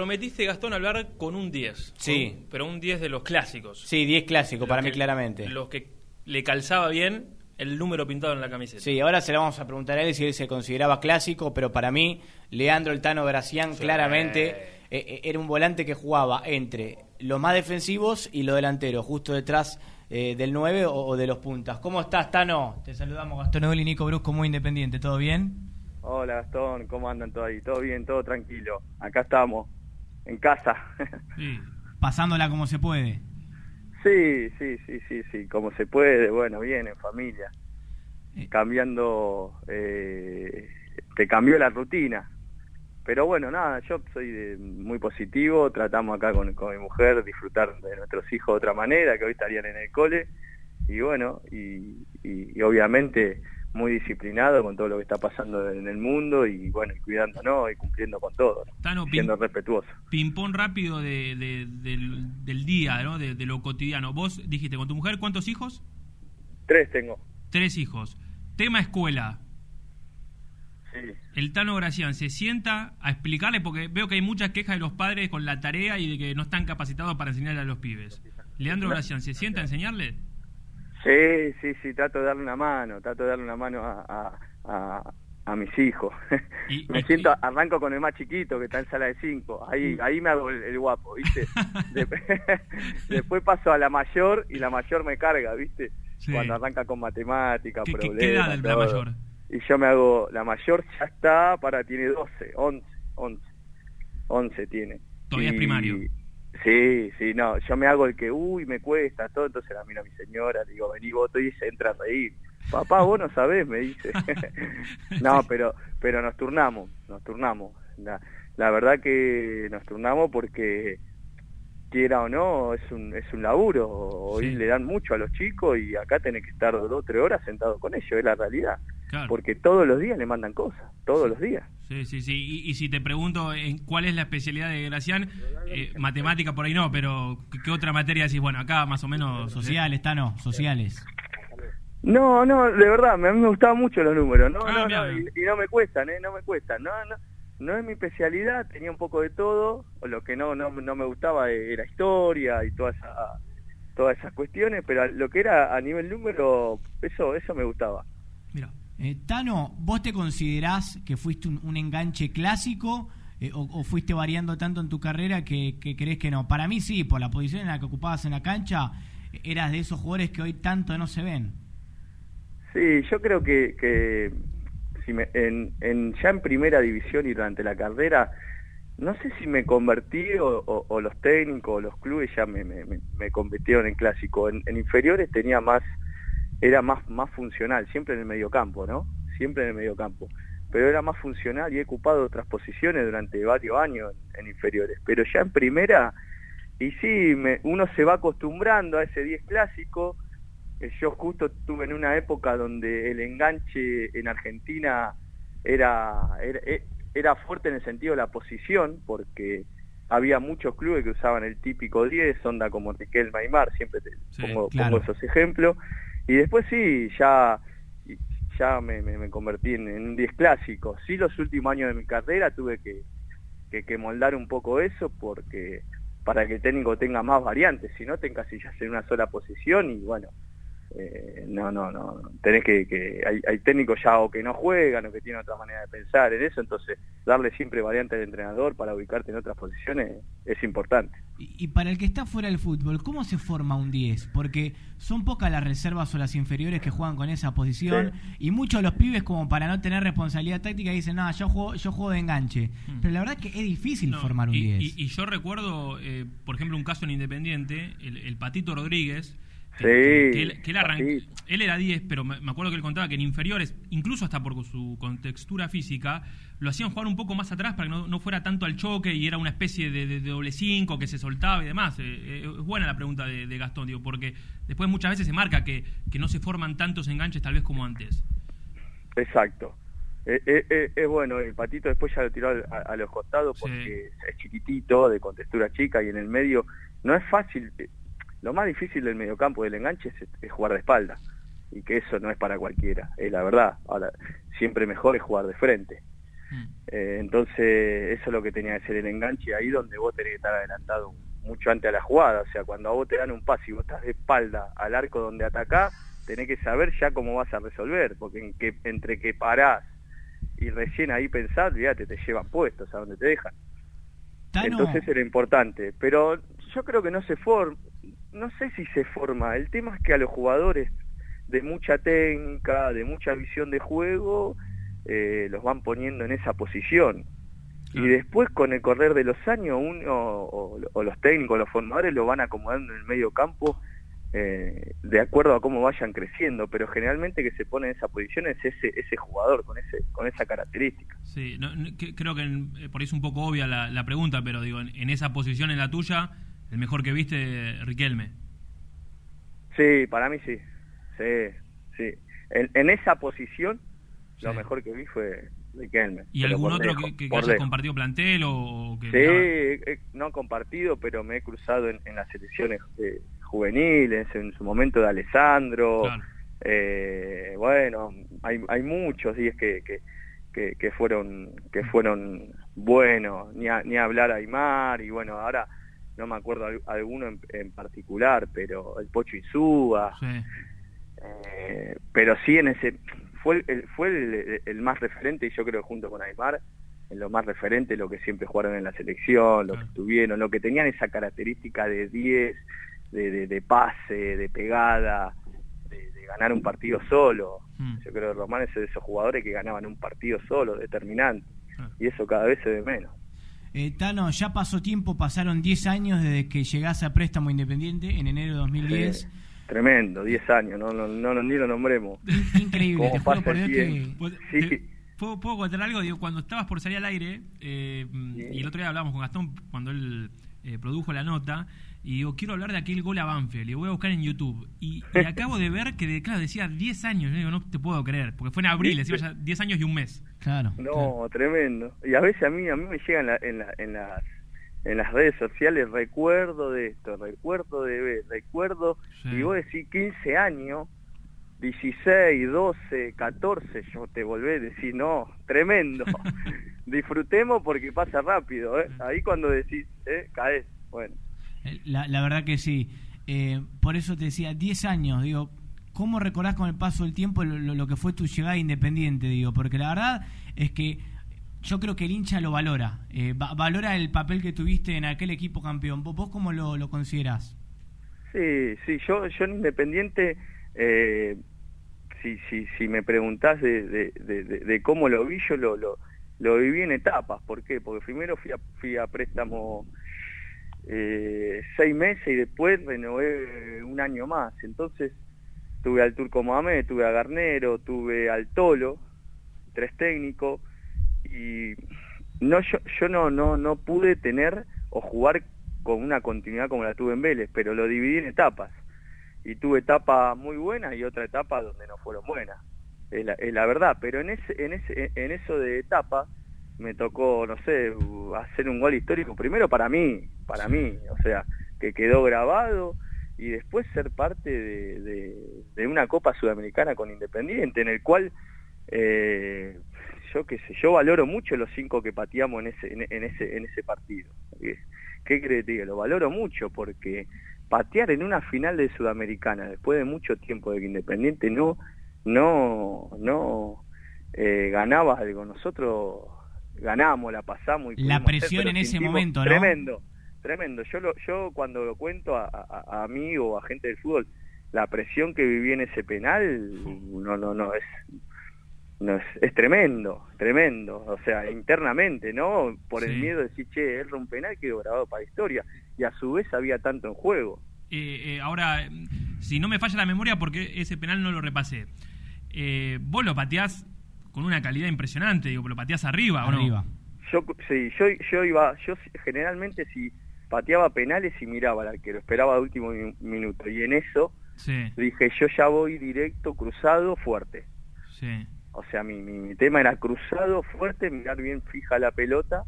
Prometiste, Gastón, hablar con un 10. Sí. con- pero un 10 de los clásicos. Sí, 10 clásico, Los para que- mí claramente. Los que le calzaba bien el número pintado en la camiseta. Sí, ahora se le vamos a preguntar a él si él se consideraba clásico, pero para mí, Leandro El Tano Gracián Sí. claramente eh, eh, era un volante que jugaba entre los más defensivos y los delanteros, justo detrás eh, del 9 o, o de los puntas. ¿Cómo estás, Tano? Te saludamos, Gastón Eول y Nico Brusco, muy independiente, ¿todo bien? Hola Gastón, ¿cómo andan todos ahí? ¿Todo bien? ¿Todo tranquilo? Acá estamos, en casa. Sí. Pasándola como se puede. sí, sí, sí, sí, sí, como se puede, bueno, bien, en familia. Eh. Cambiando, eh, te cambió la rutina. Pero bueno, nada, yo soy de- muy positivo, tratamos acá con, con mi mujer disfrutar de nuestros hijos de otra manera, que hoy estarían en el cole, y bueno, y, y- y obviamente muy disciplinado con todo lo que está pasando en el mundo, y bueno, y cuidándonos y cumpliendo con todo, ¿no? Tano, siendo respetuoso. ping-pong rápido de, de- del, del día, ¿no? De, de lo cotidiano. Vos dijiste, con tu mujer, ¿cuántos hijos? Tres tengo. Tres hijos. Tema escuela. Sí. El Tano Gracián se sienta a explicarle, porque veo que hay muchas quejas de los padres con la tarea y de que no están capacitados para enseñarle a los pibes. Leandro Gracián, ¿se sienta a enseñarle? Sí, sí, sí, trato de darle una mano, trato de darle una mano a, a, a, a mis hijos. Y- me y- siento, arranco con el más chiquito que está en sala de cinco, ahí, ahí me hago el, el guapo, ¿viste? Después paso a la mayor y la mayor me carga, ¿viste? Sí. Cuando arranca con matemáticas, ¿Qué, qué- problemas. qué edad la mayor? Y yo me hago, la mayor ya está, para, tiene 12, 11, 11, 11 tiene. Todavía es primario. Sí, sí, no, yo me hago el que, uy, me cuesta, todo, entonces la miro a mi señora, le digo, vení vos, y se entra a reír. Papá, vos no sabés, me dice. no, pero pero nos turnamos, nos turnamos. La, la verdad que nos turnamos porque, quiera o no, es un, es un laburo. Hoy Sí. le dan mucho a los chicos y acá tenés que estar dos o tres horas sentado con ellos, es la realidad. Claro. Porque todos los días le mandan cosas, todos los días. Sí, sí, sí. Y, y si te pregunto en cuál es la especialidad de Gracián, eh, matemática por ahí no, pero ¿qué, otra materia decís? Bueno, acá más o menos... Sociales, Tano, sociales. No, no, de verdad, a mí me gustaban mucho los números, no, Ah, no, no, y, y no me cuestan, ¿eh? no me cuestan, no, no, no es mi especialidad, tenía un poco de todo, o lo que no, no, no me gustaba era historia y toda esa, todas esas cuestiones, pero lo que era a nivel número, eso, eso me gustaba. Mira. Eh, Tano, ¿vos te considerás que fuiste un, un enganche clásico eh, o, o fuiste variando tanto en tu carrera que, que crees que no? Para mí sí, por la posición en la que ocupabas en la cancha, eras de esos jugadores que hoy tanto no se ven. Sí, yo creo que, que si me- en, en- ya en primera división y durante la carrera, no sé si me convertí o, los técnicos o los clubes ya me, me, me- convirtieron en clásico. En, inferiores tenía más, era más, más funcional, siempre en el mediocampo, ¿no? Siempre en el mediocampo. Pero era más funcional y he ocupado otras posiciones durante varios años en, inferiores. Pero ya en primera, y sí, me- uno se va acostumbrando a ese 10 clásico, Yo justo estuve en una época donde el enganche en Argentina era, era, e- era fuerte en el sentido de la posición, porque había muchos clubes que usaban el típico 10, onda como Riquelme Aymar, siempre te Sí, pongo, claro. pongo esos ejemplos. Y después sí, ya, ya me, me- me convertí en, en un 10 clásico. Sí, los últimos años de mi carrera tuve que, que, que moldar un poco eso, porque para que el técnico tenga más variantes, si no te encasillas en una sola posición y bueno, eh, no, no, no, tenés que, que hay, hay técnicos ya o que no juegan o que tienen otra manera de pensar en eso, entonces darle siempre variante al entrenador para ubicarte en otras posiciones es importante. Y, y para el que está fuera del fútbol, ¿cómo se forma un 10? Porque son pocas las reservas o las inferiores que juegan con esa posición y muchos de los pibes como para no tener responsabilidad táctica dicen, no, yo juego, yo juego de enganche. Mm. Pero la verdad que es difícil No, formar un y, 10. y- y yo recuerdo, eh, por ejemplo, un caso en Independiente, el, el Patito Rodríguez. Sí, que, él, que él arran- Patito. él era 10, pero me, acuerdo que él contaba que en inferiores, incluso hasta por su contextura física, lo hacían jugar un poco más atrás para que no, no fuera tanto al choque y era una especie de, de- de doble cinco que se soltaba y demás. Eh, eh, es buena la pregunta de, de Gastón, digo, porque después muchas veces se marca que, que no se forman tantos enganches tal vez como antes. Exacto. Eh, eh, es bueno, el patito después ya lo tiró al- a, a los costados Sí. porque es chiquitito, de contextura chica y en el medio no es fácil. Lo más difícil del mediocampo del enganche es, es jugar de espalda y que eso no es para cualquiera, es la verdad. Ahora, siempre mejor es jugar de frente. Mm. Eh, entonces, eso es lo que tenía que ser el enganche, ahí donde vos tenés que estar adelantado mucho antes a la jugada. O sea, cuando a vos te dan un pase y vos estás de espalda al arco donde atacás, tenés que saber ya cómo vas a resolver, porque en que, entre que parás y recién ahí pensás, ya te, te llevan puestos a donde te dejan. Entonces era importante, pero yo creo que no se forma, no sé si se forma, el tema es que a los jugadores de mucha técnica, de mucha visión de juego, eh, los van poniendo en esa posición. Y después con el correr de los años, uno o, los técnicos, los formadores lo van acomodando en el medio campo eh, de acuerdo a cómo vayan creciendo, pero generalmente que se pone en esa posición es ese, ese jugador con ese con esa característica. Sí, creo que eh, por ahí es un poco obvia la, pregunta, pero digo, en, esa posición en la tuya, el mejor que viste, Riquelme. Sí, para mí sí, sí, sí. En, esa posición, lo mejor que vi fue Riquelme. ¿Y algún otro que, haya compartido plantel o que... Sí, eh, no compartido, pero me he cruzado en, las selecciones juveniles, en su momento de Alessandro, eh, bueno, hay, hay muchos días que, que, que, fueron que fueron buenos, ni, ni hablar a Aymar, y bueno, ahora no me acuerdo alguno en, particular, pero el Pocho Insúa, eh, pero sí en ese, fue, el, fue el, más referente, y yo creo junto con Aymar, en lo más referente, lo que siempre jugaron en la selección, lo que estuvieron, lo que tenían esa característica de 10, de, de, pase, de pegada, de, ganar un partido solo. Hmm. Yo creo que Román es de esos jugadores que ganaban un partido solo, determinante. Y eso cada vez se ve menos. Eh, Tano, ya pasó tiempo, pasaron 10 años desde que llegás a Préstamo Independiente en enero de 2010. tremendo, 10 años, no, no, no, ni lo nombremos. Increíble, te por que... ¿Puedo, contar algo? Digo, cuando estabas por salir al aire, eh, y el otro día hablamos con Gastón cuando él eh, produjo la nota, y digo, quiero hablar de aquel gol a Banfield, y voy a buscar en YouTube. Y, acabo de ver que, claro, decía 10 años, digo, no te puedo creer, porque fue en abril, decía ya 10 años y un mes. Claro. No, tremendo. Y a veces a mí, a mí me llegan en, en, las, en las redes sociales, recuerdo de esto, recuerdo de ver, recuerdo, y vos decís 15 años, 16, 12, 14, yo te volví a decir, no, tremendo. Disfrutemos porque pasa rápido, ¿eh? Ahí cuando decís, ¿eh? Caes, bueno. Eh, la, la verdad que sí. Eh, por eso te decía, 10 años, digo, ¿cómo recordás con el paso del tiempo lo, que fue tu llegada independiente? Digo, porque la verdad es que yo creo que el hincha lo valora, eh, valora el papel que tuviste en aquel equipo campeón. ¿Vos, vos cómo lo, lo considerás? Sí, sí, yo, yo en Independiente, si, si, si me preguntás de, cómo lo vi, yo lo, lo, lo, viví en etapas. ¿Por qué? Porque primero fui a, fui a préstamo eh, seis meses y después renové un año más. Entonces tuve al Turco Mohamed, tuve a Garnero, tuve al Tolo, tres técnicos, y no yo, yo no, no, no pude tener o jugar con una continuidad como la tuve en Vélez, pero lo dividí en etapas. Y tuve etapas muy buenas y otra etapa donde no fueron buenas. Es la, es la verdad, pero en, ese, en, ese, en eso de etapa me tocó, no sé, hacer un gol histórico, primero para mí, para mí, o sea, que quedó grabado y después ser parte de, de, una Copa Sudamericana con Independiente, en el cual eh, yo qué sé, yo valoro mucho los cinco que pateamos en ese, en, ese, en ese partido. ¿Qué crees que Lo valoro mucho porque patear en una final de Sudamericana después de mucho tiempo de que Independiente no, no, no eh, ganaba algo. Nosotros ganamos, la pasamos. Y la presión en ese momento, ¿no? Tremendo, tremendo. Yo, lo, yo cuando lo cuento a, a, mí o a gente del fútbol, la presión que viví en ese penal, no, no, no, es, no es, es tremendo, tremendo. O sea, internamente, ¿no? Por el miedo de decir, che, es un penal quedó grabado para la historia. Y a su vez había tanto en juego. Eh, eh, ahora, si no me falla la memoria, porque ese penal no lo repasé. Eh, vos lo pateás con una calidad impresionante, digo, lo pateás arriba, ¿o arriba. Yo, sí, yo, yo iba, yo generalmente si pateaba penales y miraba al arquero, esperaba el último minuto, y en eso dije, yo ya voy directo, cruzado, fuerte. Sí. O sea, mi, mi, tema era cruzado, fuerte, mirar bien fija la pelota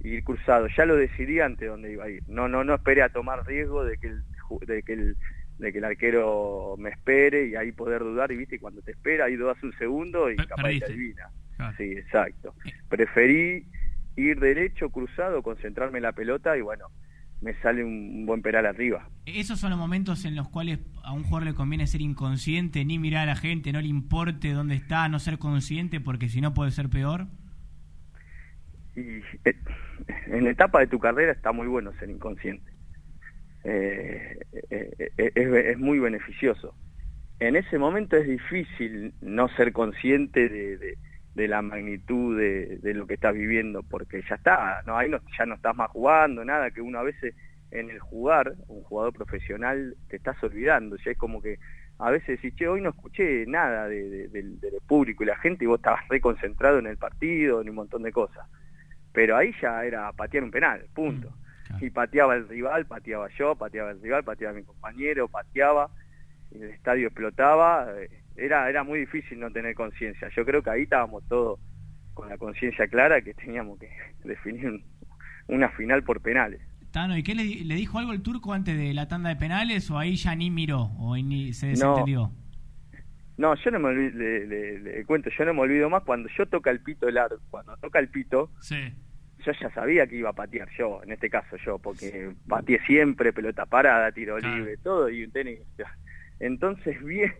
y ir cruzado. Ya lo decidí antes dónde iba a ir. No, no, no esperé a tomar riesgo de que el, de que el de que el arquero me espere y ahí poder dudar y viste cuando te espera ahí dudas un segundo y capaz te adivina Sí, exacto. Preferí ir derecho, cruzado, concentrarme en la pelota y bueno, me sale un buen penal arriba. Esos son los momentos en los cuales a un jugador le conviene ser inconsciente, ni mirar a la gente, no le importe dónde está, no ser consciente, porque si no puede ser peor. Y eh, en la etapa de tu carrera está muy bueno ser inconsciente. Eh, eh, es, muy beneficioso. En ese momento es difícil no ser consciente de, la magnitud de, lo que estás viviendo, porque ya está, no, ahí no, ya no estás más jugando, nada, que uno a veces en el jugar, un jugador profesional, te estás olvidando, ya es como que a veces decís, che, hoy no escuché nada de, del público y la gente y vos estabas reconcentrado en el partido, en un montón de cosas. Pero ahí ya era patear un penal, punto. Y pateaba el rival, pateaba yo, pateaba el rival, pateaba mi compañero, pateaba, y el estadio explotaba, eh, era, era muy difícil no tener conciencia. Yo creo que ahí estábamos todos con la conciencia clara que teníamos que definir una final por penales. Tano, ¿y qué le, dijo algo el turco antes de la tanda de penales o ahí ya ni miró o ni se desentendió? No, yo no me olvido, le, cuento, yo no me olvido más cuando yo toca el pito el arco, cuando toca el pito, yo ya sabía que iba a patear yo, en este caso yo, porque pateé siempre, pelota parada, tiro libre, todo, y un tenis. Entonces viene,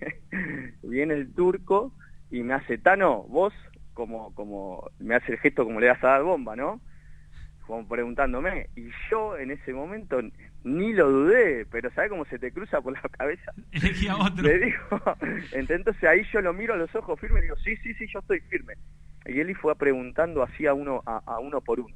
viene el turco y me hace, Tano, vos, como, como, me hace el gesto como le das a dar bomba, ¿no? como preguntándome, y yo en ese momento ni lo dudé, pero ¿sabes cómo se te cruza por la cabeza? Le digo, entonces ahí yo lo miro a los ojos firmes y digo, sí, sí, sí, yo estoy firme. Y él fue preguntando así a uno, a, uno por uno.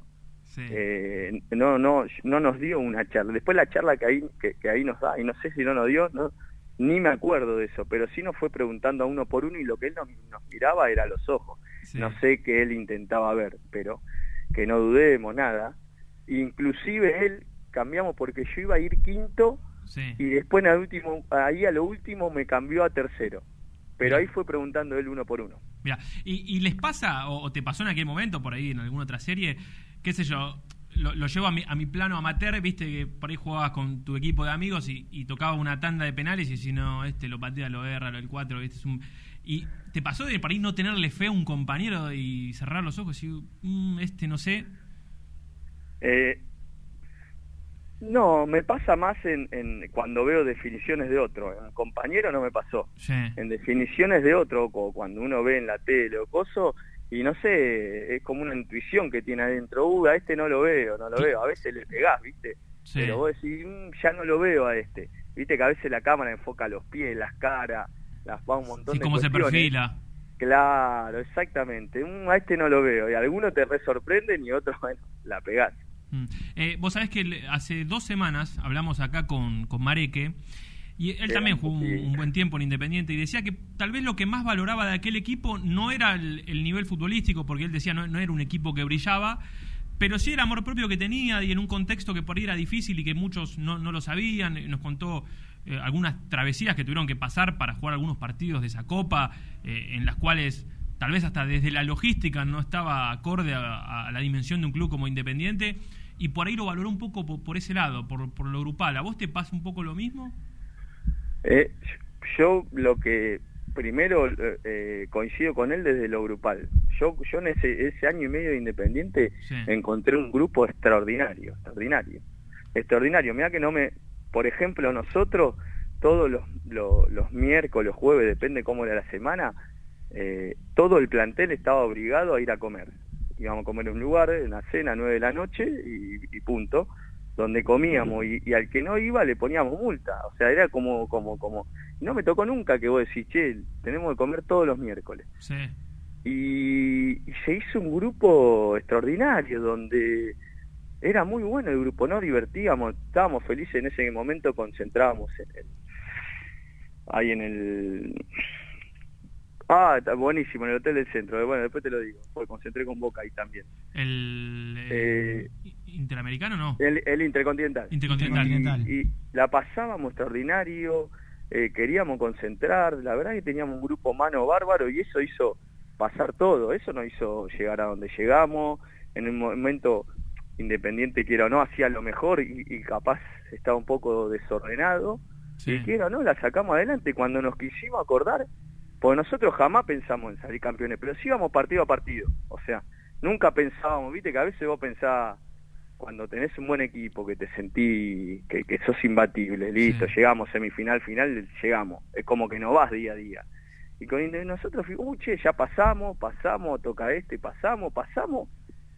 Eh, no, no, no nos dio una charla. Después la charla que ahí, que, ahí nos da, y no sé si no nos dio, no, ni me acuerdo de eso, pero sí nos fue preguntando a uno por uno y lo que él nos, miraba era los ojos. No sé qué él intentaba ver, pero que no dudemos nada. Inclusive él cambiamos porque yo iba a ir quinto y después el último, ahí a lo último me cambió a tercero. Pero ahí fue preguntando él uno por uno. Mira, ¿y, les pasa, o, te pasó en aquel momento, por ahí en alguna otra serie, qué sé yo, lo, llevo a mi, a mi plano amateur, viste que por ahí jugabas con tu equipo de amigos y, y tocabas una tanda de penales y si no, este lo patea, lo erra, lo el 4, viste, es un ¿Y te pasó de para ahí no tenerle fe a un compañero y cerrar los ojos y decir, mm, este no sé? Eh, no, me pasa más en, cuando veo definiciones de otro. En compañero no me pasó. En definiciones de otro, cuando uno ve en la tele o coso, y no sé, es como una intuición que tiene adentro. Uh, a este no lo veo, no lo veo. A veces le pegás, ¿viste? Pero vos decís, mm, ya no lo veo a este. Viste que a veces la cámara enfoca los pies, las caras las va un montón sí, cómo se perfila. Claro, exactamente. a este no lo veo. Y algunos te re sorprenden y otros, bueno, la pegás. Mm. Eh, vos sabés que hace dos semanas hablamos acá con, con Mareque. Y él también jugó un, buen tiempo en Independiente y decía que tal vez lo que más valoraba de aquel equipo no era el, nivel futbolístico, porque él decía no, no, era un equipo que brillaba, pero sí el amor propio que tenía y en un contexto que por ahí era difícil y que muchos no, no lo sabían. Nos contó eh, algunas travesías que tuvieron que pasar para jugar algunos partidos de esa copa, eh, en las cuales tal vez hasta desde la logística no estaba acorde a, la dimensión de un club como Independiente, y por ahí lo valoró un poco por, ese lado, por, por, lo grupal. ¿A vos te pasa un poco lo mismo? Eh, yo lo que primero coincido con él desde lo grupal. Yo, yo en ese, ese año y medio de Independiente encontré un grupo extraordinario, extraordinario, extraordinario. Mira que no me, por ejemplo, nosotros todos los, los, miércoles, jueves, depende cómo era la semana, eh, todo el plantel estaba obligado a ir a comer. Íbamos a comer en un lugar, en la cena, nueve de la noche y, punto, donde comíamos y, al que no iba le poníamos multa. O sea, era como, como, como, no me tocó nunca que vos decís, che, tenemos que comer todos los miércoles. Sí. y se hizo un grupo extraordinario donde era muy bueno el grupo, ¿no? Divertíamos, estábamos felices en ese momento, concentrábamos en el, ahí en el... Ah, está buenísimo, en el Hotel del Centro. Bueno, después te lo digo, porque concentré con Boca ahí también. ¿El, eh, Interamericano no? El, el Intercontinental. Intercontinental. Y, la pasábamos extraordinario, eh, queríamos concentrar, la verdad que teníamos un grupo mano bárbaro y eso hizo pasar todo, eso nos hizo llegar a donde llegamos, en un momento Independiente quiera o no hacía lo mejor y, capaz estaba un poco desordenado y quiera o no la sacamos adelante cuando nos quisimos acordar Porque nosotros jamás pensamos en salir campeones, pero sí íbamos partido a partido. O sea, nunca pensábamos, viste que a veces vos pensás, cuando tenés un buen equipo, que te sentí que, que sos imbatible, listo, llegamos semifinal, final, llegamos. Es como que no vas día a día. Y con nosotros fuimos, uh, che, ya pasamos, pasamos, toca este, pasamos, pasamos,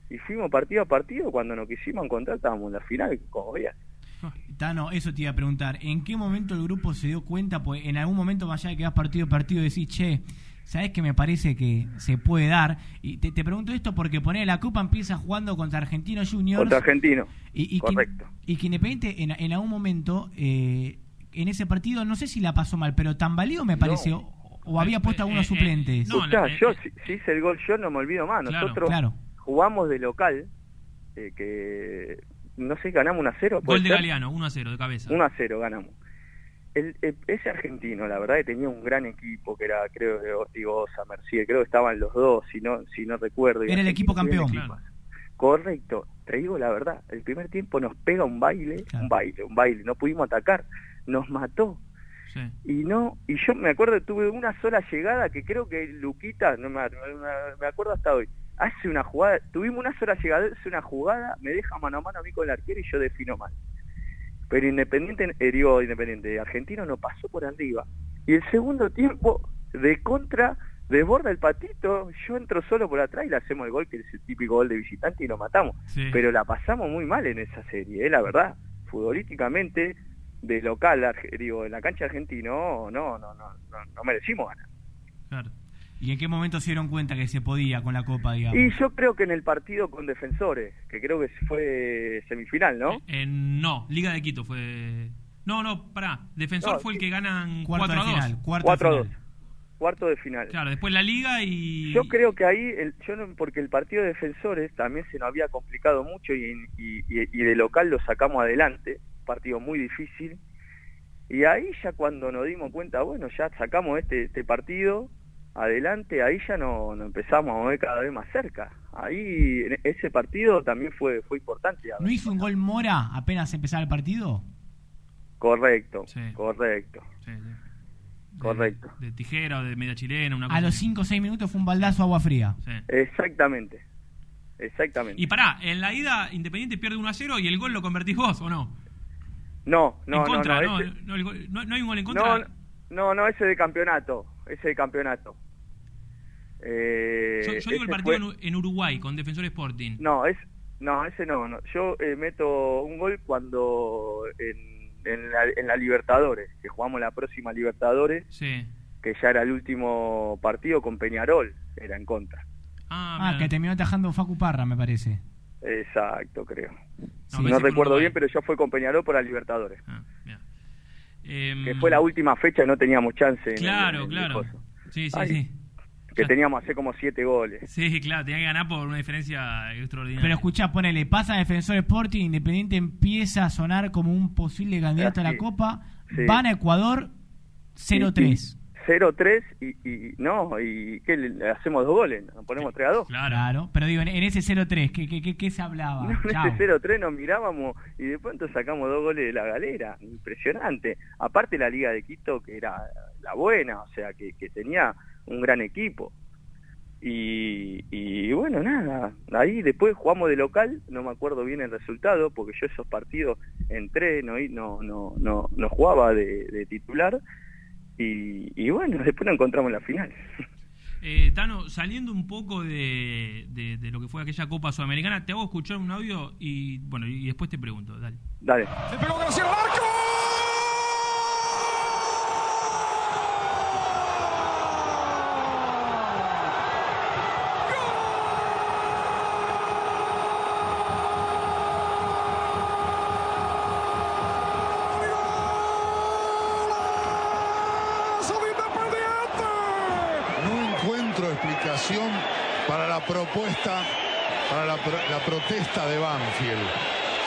y fuimos partido a partido, cuando nos quisimos encontrar estábamos en la final, como veías. Tano, eso te iba a preguntar. ¿En qué momento el grupo se dio cuenta? Pues en algún momento, más allá de que vas partido a partido, decís, che, ¿sabes que me parece que se puede dar? Y te, pregunto esto porque poner la Copa empieza jugando contra Argentino Juniors. Contra Argentino. Y, Correcto. Que, y que Independiente en, en algún momento, eh, en ese partido, no sé si la pasó mal, pero tambaleó me pareció. O, había eh, puesto algunos eh, suplentes. No, yo si, hice el gol yo no me olvido más. Nosotros jugamos de local, que no sé, ganamos 1 a 0. Gol de Galeano, 1 a 0 de cabeza. 1 a 0 ganamos. El, ese argentino, la verdad, que tenía un gran equipo, que era, creo, digo, Mercier, creo que estaban los dos, si no, si no recuerdo. Era el equipo campeón. Correcto, te digo la verdad, el primer tiempo nos pega un baile, un baile, un baile, no pudimos atacar, nos mató. Y no, y yo me acuerdo, tuve una sola llegada que creo que Luquita, no me, me acuerdo hasta hoy, hace una jugada, tuvimos una sola llegada, hace una jugada, me deja mano a mano a mí con el arquero y yo defino mal. Pero Independiente, herió Independiente, Argentino no pasó por arriba. Y el segundo tiempo, de contra, desborda el patito, yo entro solo por atrás y le hacemos el gol, que es el típico gol de visitante, y lo matamos. Pero la pasamos muy mal en esa serie, ¿eh? la verdad. Futbolísticamente, de local, digo, en la cancha argentino, no, no, no, no, no merecimos ganar. Claro. ¿Y en qué momento se dieron cuenta que se podía con la Copa, digamos? Y yo creo que en el partido con Defensores, que creo que fue semifinal, ¿no? Eh, no, Liga de Quito fue... No, no, pará. Defensor fue el que ganan 4 a 2. Cuarto, a 2. Cuarto de final. Claro, después la Liga y... Yo creo que ahí, el, yo no, porque el partido de Defensores también se nos había complicado mucho y, y, y de local lo sacamos adelante. Partido muy difícil. Y ahí ya cuando nos dimos cuenta, bueno, ya sacamos este, este partido adelante, ahí ya no, no, empezamos a mover cada vez más cerca. Ahí ese partido también fue fue importante. ¿No hizo un gol Mora apenas empezaba el partido? Correcto, correcto. correcto. De, tijera o de media chilena, una A los 5 o 6 minutos fue un baldazo agua fría. Exactamente. Exactamente. Y pará, en la ida Independiente pierde 1 a 0 y el gol lo convertís vos, ¿o no? No, no, en contra, no, no, no, no, hay un gol en contra. No, no, ese de campeonato, ese campeonato. Eh, yo, digo el partido en Uruguay con Defensor Sporting. No, es, no ese no. no. Yo eh, meto un gol cuando en, en, la, en la Libertadores, que jugamos la próxima Libertadores, sí. que ya era el último partido con Peñarol, era en contra. Ah, ah que terminó atajando Facu Parra, me parece. Exacto, creo. No, recuerdo bien, pero yo fue con Peñarol por la Libertadores. Ah, Em, que fue la última fecha y no teníamos chance. Claro, claro. sí, sí, sí. Que teníamos hace como siete goles. Sí, claro, tenía que ganar por una diferencia extraordinaria. Pero escuchá, ponele, pasa Defensor Sporting, Independiente empieza a sonar como un posible candidato a la Copa, van a Ecuador 0-3. 0-3 y, y, no, y ¿qué, le hacemos dos goles, nos ponemos 3 a 2. Claro, pero digo, en, ese 0-3, ¿qué, qué, qué, se hablaba? en ese 0-3 nos mirábamos y de pronto sacamos dos goles de la galera, impresionante. Aparte la Liga de Quito, que era la buena, o sea, que, que tenía un gran equipo. Y, y, bueno, nada, ahí después jugamos de local, no me acuerdo bien el resultado, porque yo esos partidos entré, no, no, no, no, no jugaba de, de titular, y, bueno, después nos encontramos en la final. Eh, Tano, saliendo un poco de, de, lo que fue aquella Copa Sudamericana, te hago escuchar un audio y bueno, y después te pregunto, dale. Dale. para la propuesta, para la, protesta de Banfield.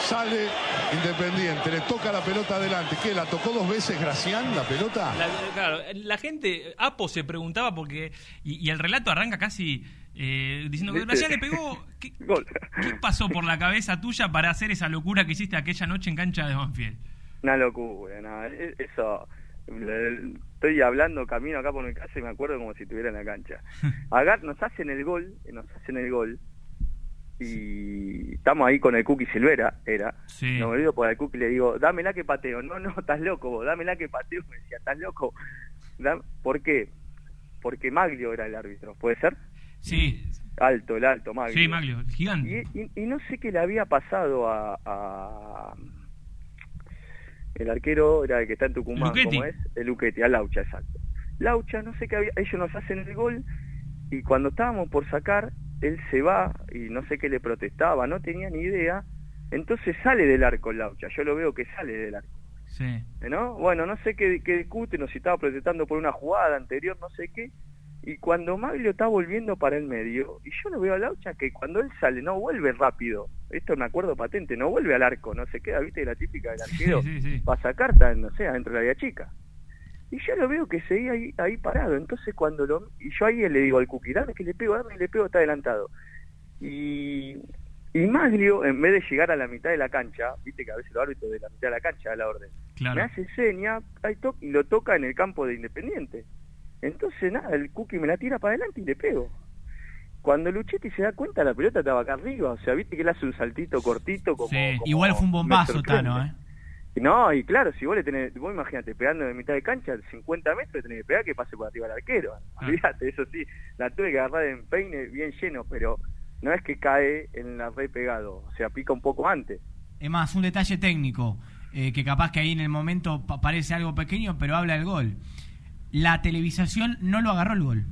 Sale Independiente, le toca la pelota adelante. ¿Qué? ¿La tocó dos veces Gracián la pelota? La, claro, la gente, Apo se preguntaba porque. Y, el relato arranca casi eh, diciendo que Gracián le pegó. ¿qué, ¿qué, pasó por la cabeza tuya para hacer esa locura que hiciste aquella noche en cancha de Banfield? Una locura, nada. E, eso estoy hablando camino acá por mi casa y me acuerdo como si estuviera en la cancha. Agar nos hacen el gol, nos hacen el gol y estamos ahí con el Cookie Silvera, era. Sí. No me olvido por el Cookie le digo, dámela que pateo. No, no, estás loco vos, dámela que pateo. Me decía, estás loco. ¿Por qué? Porque Maglio era el árbitro, ¿puede ser? Sí, Alto, el alto, Maglio. sí, Maglio, gigante. Y, y- y no sé qué le había pasado a, a- el arquero era el que está en Tucumán, Luchetti. ¿cómo es? El Luquetti, a Laucha, exacto. Laucha, no sé qué había, ellos nos hacen el gol y cuando estábamos por sacar, él se va y no sé qué le protestaba, no tenía ni idea, entonces sale del arco Laucha, yo lo veo que sale del arco. Sí. ¿no? Bueno, no sé qué, qué discute, nos estaba protestando por una jugada anterior, no sé qué. Y cuando Maglio está volviendo para el medio, y yo lo veo a Laucha que cuando él sale no vuelve rápido. Esto es un acuerdo patente, no vuelve al arco, no se queda, viste, la típica del arquero. Sí, sí, sí. Va a sacar, está, no sé, adentro de la área chica. Y yo lo veo que seguía ahí, ahí parado. Entonces cuando lo... Y yo ahí le digo al Cookie, dame que le pego, dame que le pego, está adelantado. Y... Y Maglio, en vez de llegar a la mitad de la cancha, viste que a veces los árbitros de la mitad de la cancha da la orden, Claro. me hace seña y lo toca en el campo de Independiente. Entonces, nada, el Cookie me la tira para adelante y le pego. Cuando Luchetti se da cuenta, la pelota estaba acá arriba. O sea, viste que él hace un saltito cortito. Como, Sí. como Igual fue un bombazo. Tano, ¿eh? No, y claro, si vos le tenés, vos imagínate, pegando de mitad de cancha, 50 metros, tenés que pegar que pase por arriba del arquero. Ah. Olvídate, eso sí, la tuve que agarrar en peine bien lleno, pero no es que cae en la red pegado, o sea, pica un poco antes. Es más, un detalle técnico, eh, que capaz que ahí en el momento pa- parece algo pequeño, pero habla del gol. La televisación no lo agarró el gol.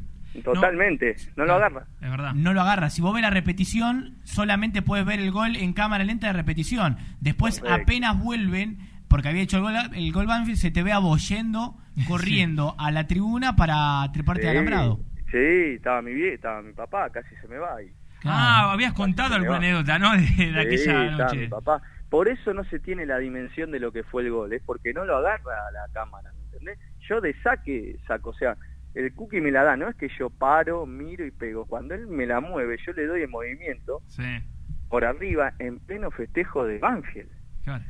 Totalmente, no, lo agarra. Es verdad. No lo agarra. Si vos ves la repetición, solamente puedes ver el gol en cámara lenta de repetición. Después apenas vuelven, porque había hecho el gol, el gol Banfield, se te ve aboyendo, corriendo a la tribuna para treparte al alambrado. Sí, estaba mi vie, estaba mi papá, casi se me va ahí. Ah, habías contado alguna anécdota, ¿no? De, de Sí, aquella estaba mi noche. papá. Por eso no se tiene la dimensión de lo que fue el gol, es porque no lo agarra la cámara, ¿me entendés? Yo de saque saco, o sea, el cookie me la da, no es que yo paro, miro y pego. Cuando él me la mueve, yo le doy el movimiento Sí, por arriba en pleno festejo de Banfield. claro.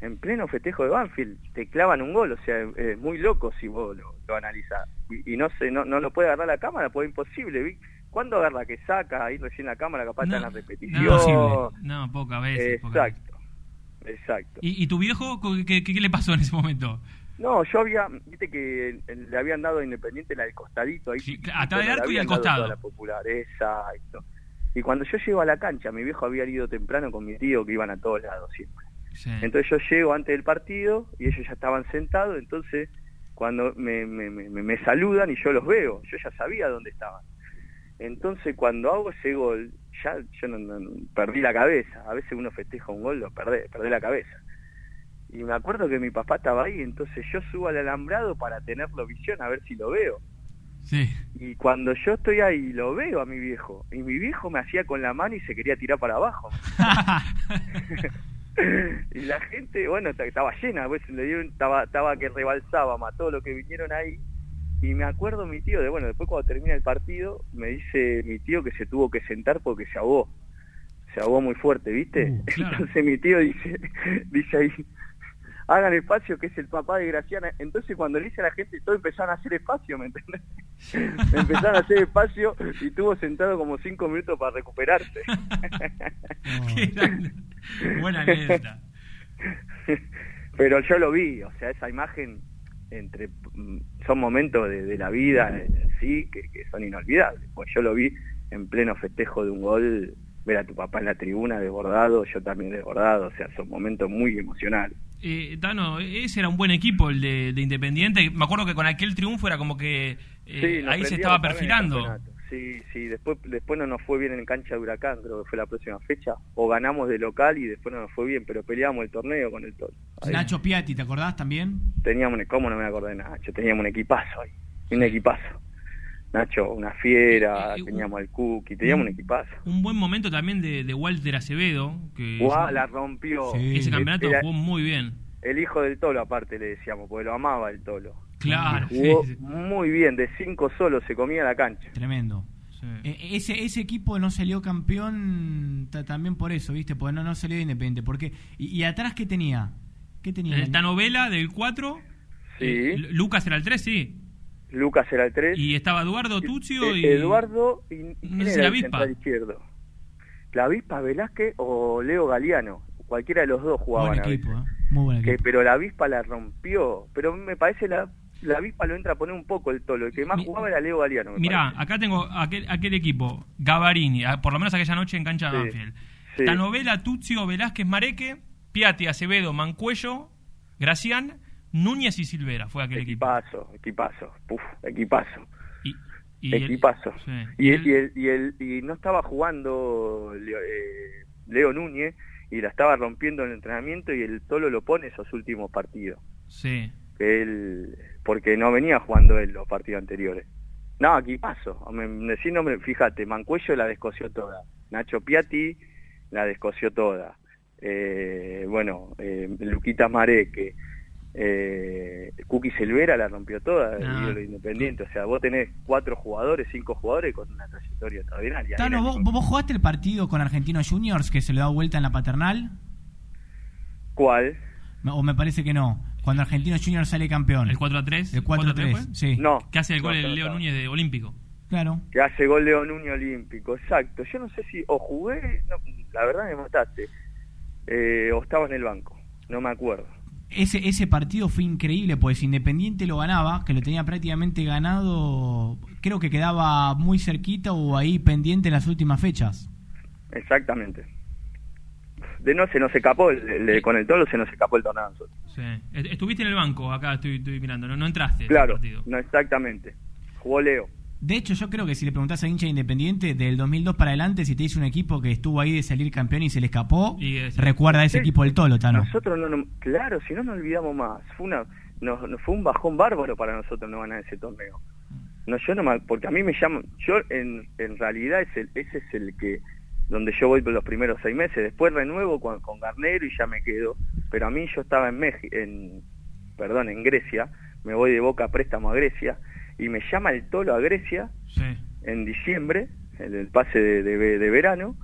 En pleno festejo de Banfield, te clavan un gol, o sea, es muy loco si vos lo, lo analizás. Y, y no sé, no, no lo puede agarrar la cámara, pues es imposible. ¿vi? ¿Cuándo agarra que saca? Ahí recién la cámara, capaz está en la repetición. No, no, pocas veces. pocas veces. Exacto, exacto. ¿Y, y tu viejo qué, le pasó en ese momento? No, yo había, viste que le habían dado Independiente la del costadito ahí. Sí, atrás del arco y al costado. La popular, exacto. Y cuando yo llego a la cancha, mi viejo había ido temprano con mi tío que iban a todos lados siempre. Sí. Entonces yo llego antes del partido y ellos ya estaban sentados, entonces cuando me, me, me, me saludan y yo los veo, yo ya sabía dónde estaban. Entonces cuando hago ese gol, ya yo no, no- perdí la cabeza. A veces uno festeja un gol, lo perdé, perdí la cabeza. Y me acuerdo que mi papá estaba ahí, entonces yo subo al alambrado para tenerlo visión, a ver si lo veo. Sí. Y cuando yo estoy ahí, lo veo a mi viejo. Y mi viejo me hacía con la mano y se quería tirar para abajo. y la gente, bueno, estaba llena, pues le dieron, estaba, estaba que rebalsaba, mató lo que vinieron ahí. Y me acuerdo mi tío, de bueno, después cuando termina el partido, me dice mi tío que se tuvo que sentar porque se ahogó. Se ahogó muy fuerte, ¿viste? Uh, claro. Entonces mi tío dice, dice ahí, hagan espacio que es el papá de Graciana. Entonces cuando le dice a la gente, todos empezaron a hacer espacio, ¿me entendés? empezaron a hacer espacio y estuvo sentado como cinco minutos para recuperarse. Buena anécdota. Pero yo lo vi, o sea, esa imagen entre mm, son momentos de, de la vida en sí que, que son inolvidables. Pues yo lo vi en pleno festejo de un gol, ver a tu papá en la tribuna desbordado, yo también desbordado, o sea, son momentos muy emocionales. Eh, Tano, ese era un buen equipo el de, de Independiente. Me acuerdo que con aquel triunfo era como que eh, Sí, ahí se estaba perfilando. Sí, sí, después, después no nos fue bien en cancha de Huracán, creo que fue la próxima fecha, o ganamos de local y después no nos fue bien, pero peleamos el torneo con el Toro. Nacho Piatti, ¿te acordás también? Teníamos, un- ¿cómo no me acordé de Nacho? Teníamos un equipazo ahí, un equipazo. Nacho, una fiera, Eh, eh, teníamos al Cookie, teníamos un equipazo. Un buen momento también de, de Walter Acevedo, que la rompió. Sí. ese campeonato Era jugó muy bien. el hijo del Tolo aparte le decíamos, porque lo amaba el Tolo. Claro, Jugó sí, sí. muy bien, de cinco solos se comía la cancha. Tremendo. Sí. Eh, ese ese equipo no salió campeón ta- también por eso, ¿viste? Porque no, no salió de Independiente. Porque, y, y atrás qué tenía? ¿Qué tenía? El Tano Vela del 4. Sí. eh, Lucas era el 3, sí. Lucas era el 3. Y estaba Eduardo Tuccio Eh, y... Eduardo y, ¿quién era la el central izquierdo. La avispa Velázquez o Leo Galeano. Cualquiera de los dos jugaban Buen a equipo, veces. ¿eh? Muy buen Que, equipo. pero la avispa la rompió. Pero me parece la, la avispa lo entra a poner un poco el tolo. El que más Mi- jugaba era Leo Galeano. Mirá, parece. acá tengo aquel, aquel equipo, Gavarini, a- por lo menos aquella noche en cancha de Sí, Banfield. sí. Tanovela, Tuzio, Velázquez, Mareque, Piatti, Acevedo, Mancuello, Gracián, Núñez y Silvera. Fue aquel equipo. Equipazo, equipazo. Puf, equipazo. Y, y el- equipazo. sí. Y, el- el- y, el- y, el- y no estaba jugando Leo, eh, Leo Núñez y la estaba rompiendo en el entrenamiento y el Tolo lo pone esos últimos partidos. sí. él porque no venía jugando él los partidos anteriores. No, aquí paso. Me, nombre, fíjate, Mancuello la descoció toda. Nacho Piatti la descoció toda. Eh, bueno, eh, Luquita Mareque, eh, Cookie Silvera la rompió toda, el Ah. independiente. O sea, vos tenés cuatro jugadores, cinco jugadores con una trayectoria extraordinaria. Tano, ¿vos, vos jugaste el partido con Argentinos Juniors que se le da vuelta en la paternal? ¿Cuál? ¿O me parece que no? Cuando Argentinos Juniors sale campeón. El 4 a 3. El 4-3, sí. No. Que hace el gol No, el no, Leo no. Núñez de Olímpico. Claro. que hace gol Leo Núñez Olímpico, exacto. Yo no sé si o jugué, no, la verdad me mataste, eh, o estaba en el banco, no me acuerdo. Ese, ese partido fue increíble, pues Independiente lo ganaba, que lo tenía prácticamente ganado, creo que quedaba muy cerquita o ahí pendiente en las últimas fechas. Exactamente. De no se nos escapó, el- el- con el tolo se nos escapó el torneo a nosotros. Sí. Est- Estuviste en el banco, acá estoy, estoy mirando, no, no entraste. en el Claro, partido. no exactamente. Jugó Leo. De hecho, yo creo que si le preguntás a hincha de Independiente, del 2002 para adelante, si te dice un equipo que estuvo ahí de salir campeón y se le escapó, Y es- recuerda a ese Sí. equipo del Tolo, Tano. Nosotros no, no- claro, si no nos olvidamos más. Fue una, no, no- fue un bajón bárbaro para nosotros no ganar ese torneo. No, yo no porque a mí me llaman, yo en, en realidad es el, ese es el que donde yo voy por los primeros seis meses. Después renuevo con, con Garnero y ya me quedo. Pero a mí yo estaba en México, en, perdón, en Grecia. Me voy de Boca a préstamo a Grecia y me llama el Tolo a Grecia Sí. en diciembre, en el pase de, de- de verano,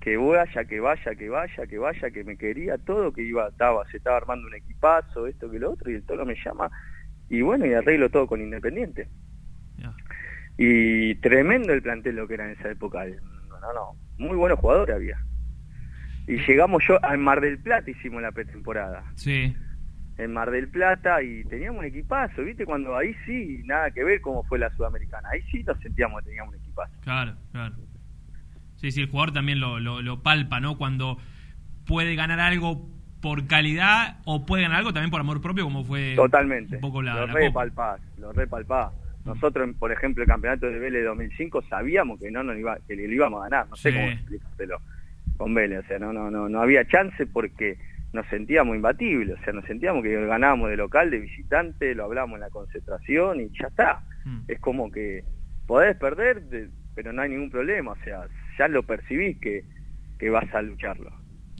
que vaya, que vaya, que vaya, que vaya, que me quería todo, que iba, estaba, se estaba armando un equipazo, esto que lo otro, y el Tolo me llama, y bueno, y arreglo todo con Independiente. Y tremendo el plantel lo que era en esa época, no, no, no, muy buenos jugadores había. Y llegamos yo, al Mar del Plata hicimos la pretemporada, Sí. En Mar del Plata, y teníamos un equipazo, ¿viste? Cuando ahí sí, nada que ver cómo fue la Sudamericana, ahí sí nos sentíamos que teníamos un equipazo. Claro, claro. Sí, sí, el jugador también lo, lo, lo palpa, ¿no? Cuando puede ganar algo por calidad o puede ganar algo también por amor propio, como fue Totalmente. un poco la, lo la re Copa. palpás, lo re palpás. Nosotros, por ejemplo, el campeonato de Vélez 2005 sabíamos que no nos iba, que le íbamos a ganar, no sé cómo explicártelo con Vélez, o sea, no, no, no, no había chance porque nos sentíamos imbatibles, o sea, nos sentíamos que ganábamos de local, de visitante, lo hablamos en la concentración y ya está. Mm. Es como que podés perder, de- pero no hay ningún problema, o sea, ya lo percibís que, que vas a lucharlo.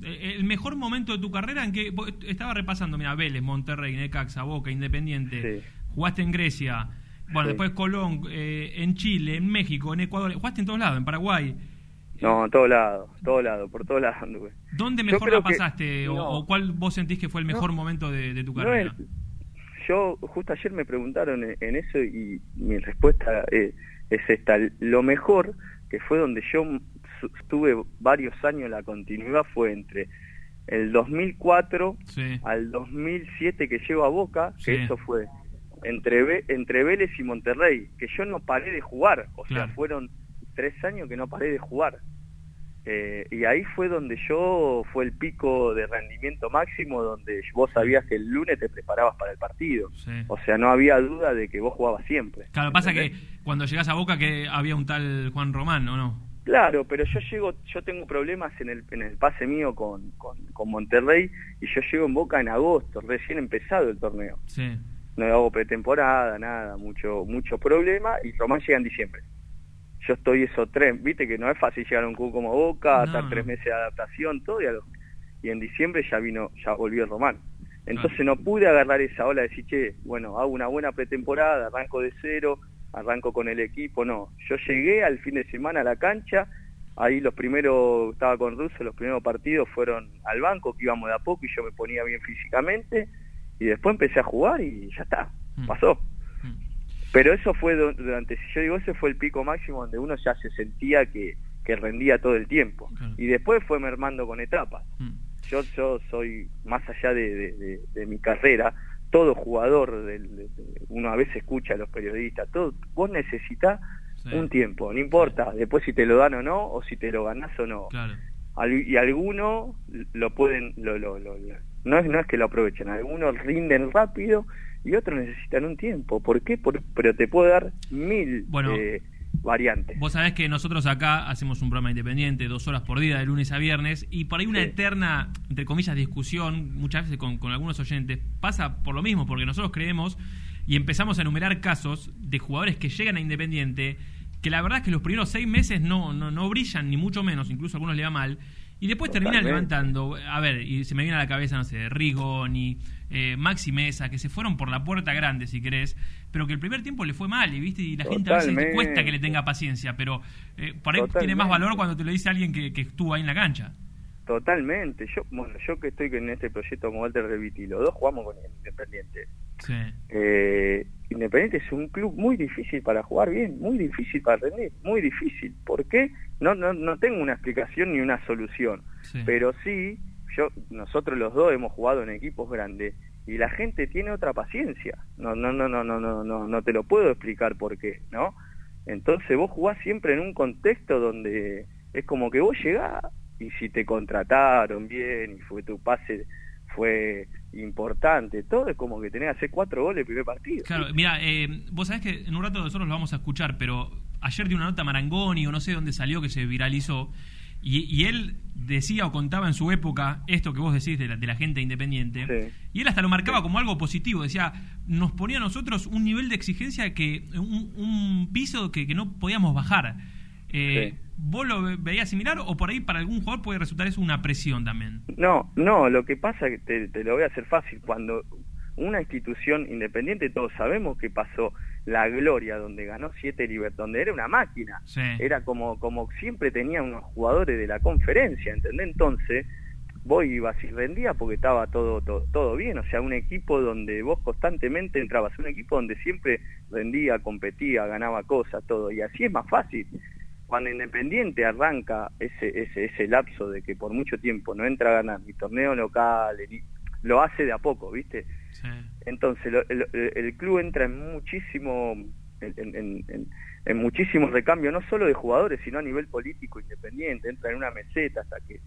Eh, El mejor momento de tu carrera en que estaba repasando, mira, Vélez, Monterrey, Necaxa, Boca, Independiente, Sí. jugaste en Grecia, bueno, Sí. después Colón, eh, en Chile, en México, en Ecuador, jugaste en todos lados, en Paraguay. No, en todos lados, todos lados, por todos lados anduve. ¿Dónde mejor la que- pasaste o, no. o cuál vos sentís que fue el mejor No. momento de, de tu No carrera? es- yo justo ayer me preguntaron en, en eso y mi respuesta eh, es esta. Lo mejor, que fue donde yo estuve varios años, la continuidad fue entre el 2004 Sí. al 2007 que llego a Boca, que eso fue entre, Ve- entre Vélez y Monterrey, que yo no paré de jugar, o sea, fueron tres años que no paré de jugar. Eh, y ahí fue donde yo, fue el pico de rendimiento máximo, donde vos sabías que el lunes te preparabas para el partido. Sí. O sea, no había duda de que vos jugabas siempre. Claro, pasa que cuando llegás a Boca que había un tal Juan Román, ¿o no? Claro, pero yo llego, yo tengo problemas en el, en el pase mío con, con, con Monterrey y yo llego en Boca en agosto, recién empezado el torneo. Sí. no hago pretemporada, nada, mucho mucho problema y Román llega en diciembre. Yo estoy esos tres, viste que no es fácil llegar a un club como Boca, estar no. tres meses de adaptación, todo y, a los- y en diciembre ya vino, ya volvió Román. Entonces no pude agarrar esa ola de decir, che, bueno, hago una buena pretemporada, arranco de cero, arranco con el equipo, no. Yo llegué al fin de semana a la cancha, ahí los primeros, estaba con Russo, los primeros partidos fueron al banco, que íbamos de a poco y yo me ponía bien físicamente, y después empecé a jugar y ya está, Mm. pasó. Pero eso fue durante, si yo digo, ese fue el pico máximo donde uno ya se sentía que, que rendía todo el tiempo. Y después fue mermando con etapas. Mm. Yo, yo soy, más allá de, de, mi carrera, todo jugador, de, uno a veces escucha a los periodistas, todo, vos necesitas un tiempo, no importa después si te lo dan o no, o si te lo ganás o no. y algunos lo pueden, lo, lo, lo, no, es, no es que lo aprovechen, algunos rinden rápido y otros necesitan un tiempo. ¿Por qué? pero te puede dar mil eh, variantes. Vos sabés que nosotros acá hacemos un programa independiente, dos horas por día, de lunes a viernes, y por ahí una eterna, entre comillas, discusión, muchas veces con, con algunos oyentes, pasa por lo mismo, porque nosotros creemos y empezamos a enumerar casos de jugadores que llegan a Independiente, que la verdad es que los primeros seis meses no, no, no brillan, ni mucho menos, incluso a algunos le va mal, y después terminan levantando, a ver, y se me viene a la cabeza, no sé, Rigoni, eh, Maxi Mesa, que se fueron por la puerta grande, si querés, pero que el primer tiempo le fue mal, y viste, y la gente a veces cuesta que le tenga paciencia, pero eh, por ahí tiene más valor cuando te lo dice alguien que, que estuvo ahí en la cancha. Totalmente. Yo, bueno, yo que estoy en este proyecto como Walter Reviti, los dos jugamos con Independiente. Eh, Independiente es un club muy difícil para jugar bien, muy difícil para rendir, muy difícil. ¿Por qué? No, no, no tengo una explicación ni una solución, pero sí, yo, nosotros los dos hemos jugado en equipos grandes y la gente tiene otra paciencia. No, no, no, no, no, no, no, no te lo puedo explicar por qué, ¿no? Entonces vos jugás siempre en un contexto donde es como que vos llegás y si te contrataron bien y fue tu pase fue importante, todo es como que tenés que hacer cuatro goles el primer partido. Claro, mira, eh, vos sabés que en un rato nosotros lo vamos a escuchar, pero ayer de una nota Marangoni o no sé dónde salió que se viralizó y, él decía o contaba en su época esto que vos decís de la, de la gente independiente y él hasta lo marcaba como algo positivo, decía, nos ponía a nosotros un nivel de exigencia que un, piso que, que no podíamos bajar. Eh, ¿Vos lo veías similar o por ahí para algún jugador puede resultar eso una presión también? No, no, lo que pasa es que te, lo voy a hacer fácil. Cuando una institución independiente, todos sabemos que pasó la gloria donde ganó siete Libertad, donde era una máquina. Era como, como siempre tenía unos jugadores de la conferencia, ¿entendés? Entonces, vos ibas y rendía porque estaba todo, todo, todo bien. O sea, un equipo donde vos constantemente entrabas, un equipo donde siempre rendía, competía, ganaba cosas, todo. Y así es más fácil cuando Independiente arranca ese, ese, ese lapso de que por mucho tiempo no entra a ganar ni torneo local, lo hace de a poco, ¿viste? Entonces el, club entra en muchísimo, en, en, muchísimos recambios, no solo de jugadores, sino a nivel político independiente, entra en una meseta hasta que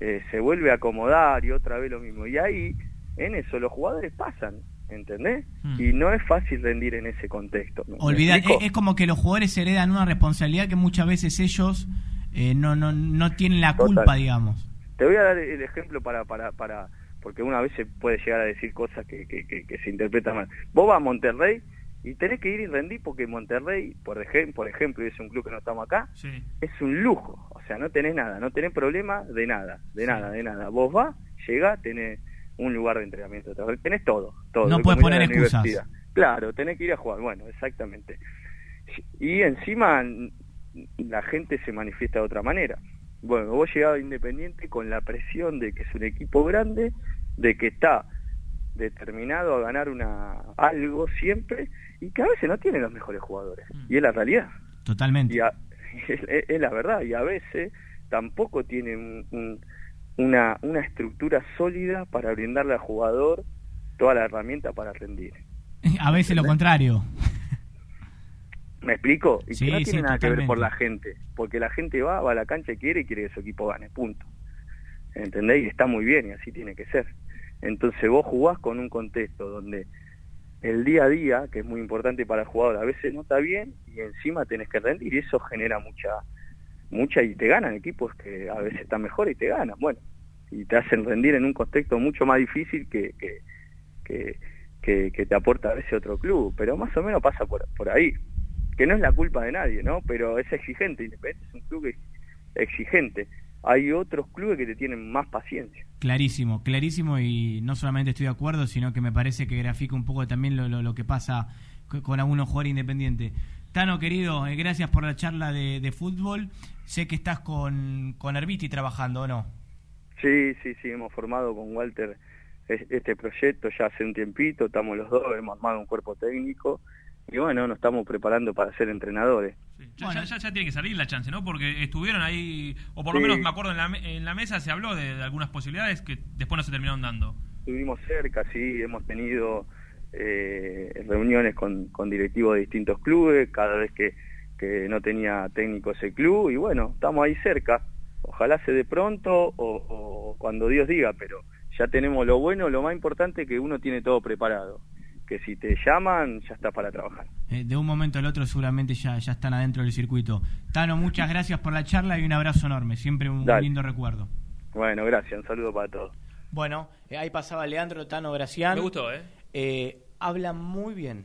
eh, se vuelve a acomodar y otra vez lo mismo. Y ahí, en eso, los jugadores pasan. ¿entendés? Hmm. Y no es fácil rendir en ese contexto. Olvidar, es, como que los jugadores heredan una responsabilidad que muchas veces ellos eh, no, no, no tienen la culpa, digamos. Te voy a dar el ejemplo para, para, para porque una vez se puede llegar a decir cosas que, que, que, se interpretan mal. Vos vas a Monterrey y tenés que ir y rendir porque Monterrey, por, ejemplo por ejemplo, es un club que no estamos acá, es un lujo. O sea, no tenés nada, no tenés problema de nada, de nada, de nada. Vos vas, llegás, tenés un lugar de entrenamiento. Tenés todo, todo. No puedes poner excusas. Claro, tenés que ir a jugar. Bueno, exactamente. Y encima la gente se manifiesta de otra manera. Bueno, vos llegado Independiente con la presión de que es un equipo grande, de que está determinado a ganar una algo siempre y que a veces no tiene los mejores jugadores. Mm. Y es la realidad. Totalmente. Y es, la verdad. Y a veces tampoco tiene un una, una estructura sólida para brindarle al jugador toda la herramienta para rendir. A veces lo contrario. ¿Me explico? Y que no tiene nada que ver por la gente, porque la gente va, va a la cancha y quiere y quiere que su equipo gane, punto. ¿Entendéis? Y está muy bien y así tiene que ser. Entonces vos jugás con un contexto donde el día a día, que es muy importante para el jugador, a veces no está bien y encima tenés que rendir y eso genera mucha mucha y te ganan equipos que a veces están mejor y te ganan, bueno, y te hacen rendir en un contexto mucho más difícil que, que, que, que, te aporta a veces otro club, pero más o menos pasa por, por ahí, que no es la culpa de nadie, ¿no? Pero es exigente, Independiente es un club exigente. Hay otros clubes que te tienen más paciencia. Clarísimo, clarísimo y no solamente estoy de acuerdo, sino que me parece que grafica un poco también lo, lo, lo que pasa con algunos jugadores independientes. Tano, querido, eh, gracias por la charla de, fútbol. Sé que estás con, con Arbiti trabajando, ¿o no? Sí, sí, sí, hemos formado con Walter este proyecto ya hace un tiempito, estamos los dos, hemos armado un cuerpo técnico y bueno, nos estamos preparando para ser entrenadores. Ya, ya, tiene que salir la chance, ¿no? Porque estuvieron ahí, o por lo menos me acuerdo en la, en la mesa se habló de, algunas posibilidades que después no se terminaron dando. Estuvimos cerca, sí, hemos tenido eh, reuniones con, con directivos de distintos clubes, cada vez que, que no tenía técnico ese club, y bueno, estamos ahí cerca. Ojalá se dé pronto o, o cuando Dios diga, pero ya tenemos lo bueno, lo más importante que uno tiene todo preparado que si te llaman ya está para trabajar. Eh, de un momento al otro seguramente ya, ya están adentro del circuito. Tano, muchas gracias por la charla y un abrazo enorme, siempre un lindo recuerdo. Bueno, gracias, un saludo para todos. Bueno, eh, ahí pasaba Leandro Tano Gracián. Me gustó, ¿eh? eh habla muy bien